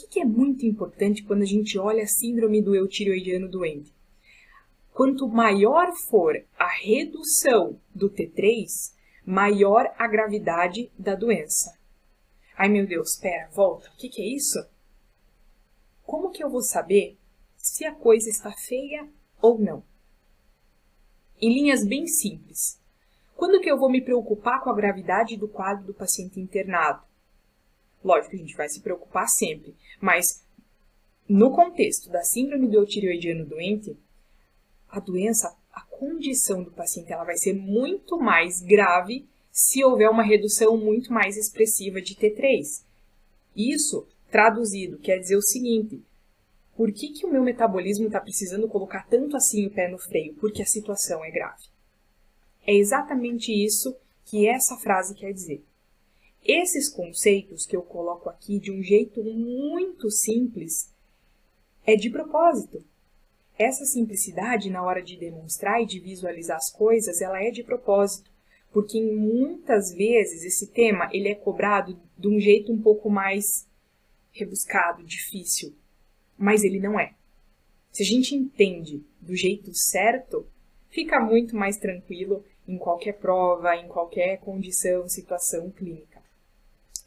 que, que é muito importante quando a gente olha a síndrome do eutiroidiano doente? Quanto maior for a redução do T3, maior a gravidade da doença. Ai meu Deus, pera, volta, o que, que é isso? Como que eu vou saber se a coisa está feia ou não? Em linhas bem simples. Quando que eu vou me preocupar com a gravidade do quadro do paciente internado? Lógico, a gente vai se preocupar sempre, mas no contexto da síndrome do tireoidiano doente, a doença, a condição do paciente, ela vai ser muito mais grave se houver uma redução muito mais expressiva de T3. Isso, traduzido, quer dizer o seguinte: por que, que o meu metabolismo está precisando colocar tanto assim o pé no freio? Porque a situação é grave. É exatamente isso que essa frase quer dizer. Esses conceitos que eu coloco aqui de um jeito muito simples é de propósito. Essa simplicidade na hora de demonstrar e de visualizar as coisas, ela é de propósito, porque muitas vezes esse tema ele é cobrado de um jeito um pouco mais rebuscado, difícil, mas ele não é. Se a gente entende do jeito certo, fica muito mais tranquilo em qualquer prova, em qualquer condição, situação clínica.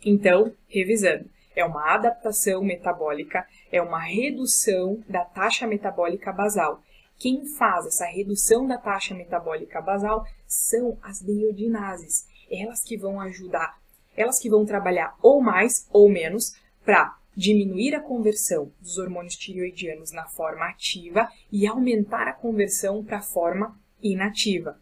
Então, revisando, é uma adaptação metabólica, é uma redução da taxa metabólica basal. Quem faz essa redução da taxa metabólica basal são as deiodinases. Elas que vão ajudar, elas que vão trabalhar ou mais ou menos para diminuir a conversão dos hormônios tireoidianos na forma ativa e aumentar a conversão para a forma inativa.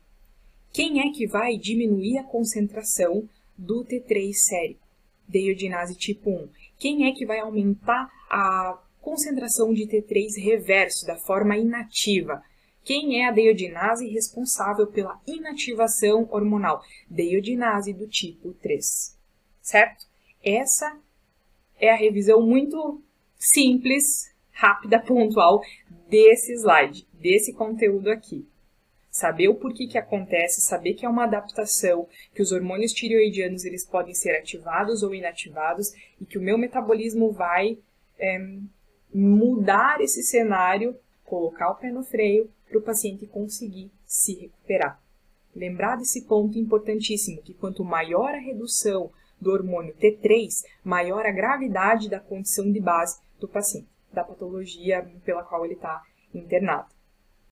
Quem é que vai diminuir a concentração do T3 sérico? Deiodinase tipo 1? Quem é que vai aumentar a concentração de T3 reverso da forma inativa? Quem é a deiodinase responsável pela inativação hormonal? Deiodinase do tipo 3. Certo? Essa é a revisão muito simples, rápida, pontual desse slide, desse conteúdo aqui saber o porquê que acontece, saber que é uma adaptação, que os hormônios tireoidianos eles podem ser ativados ou inativados e que o meu metabolismo vai é, mudar esse cenário, colocar o pé no freio para o paciente conseguir se recuperar. Lembrar desse ponto importantíssimo, que quanto maior a redução do hormônio T3, maior a gravidade da condição de base do paciente, da patologia pela qual ele está internado.